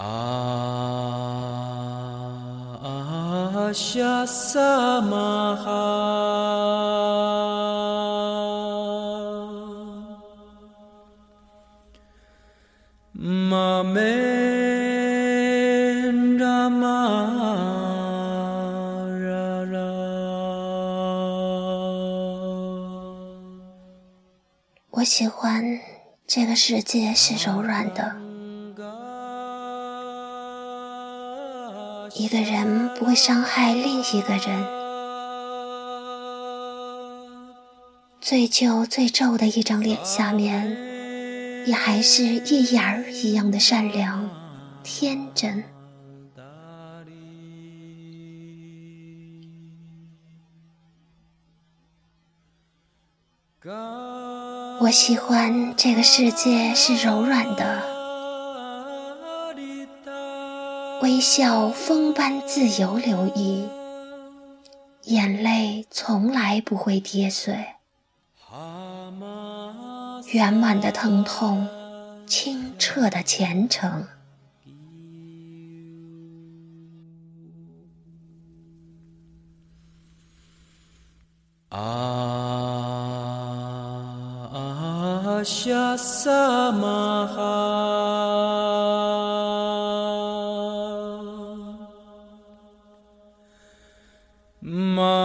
阿夏萨玛哈，玛梅达玛拉拉。我喜欢这个世界是柔软的。一个人不会伤害另一个人，最旧最皱的一张脸下面，也还是一眼儿一样的善良、天真。我喜欢这个世界是柔软的。微笑风般自由流溢，眼泪从来不会跌碎。圆满的疼痛，清澈的虔诚。阿夏萨玛哈。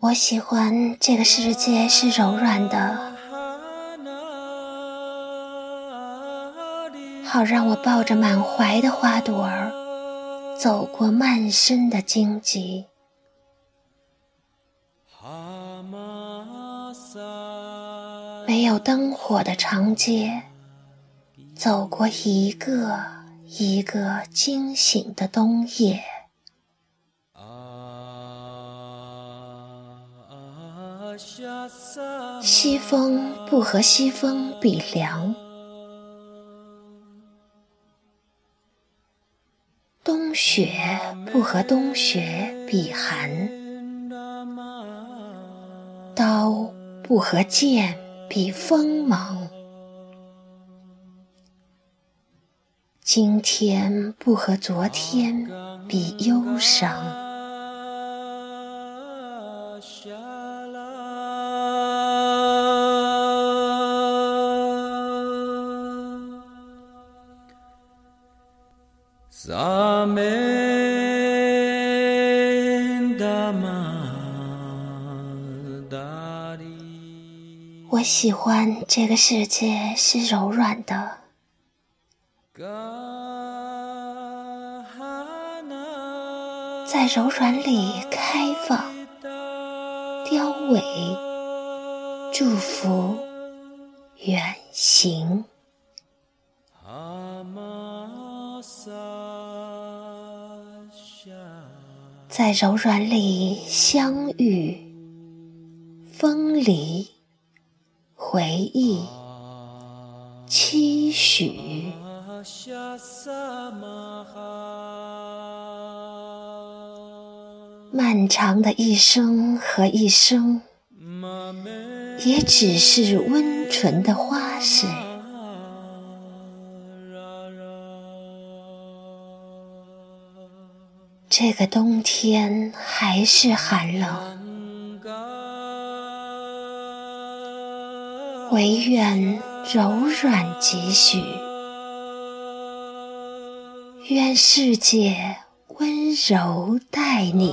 我喜欢这个世界是柔软的，好让我抱着满怀的花朵儿，走过漫身的荆棘。没有灯火的长街，走过一个一个惊醒的冬夜。西风不和西风比凉，冬雪不和冬雪比寒，刀不和剑比锋芒，今天不和昨天比忧伤。我喜欢这个世界是柔软的，在柔软里开放、凋萎、祝福、远行。在柔软里相遇、分离、回忆、期许。漫长的一生和一生，也只是温存的花事。这个冬天还是寒冷，唯愿柔软几许，愿世界温柔待你。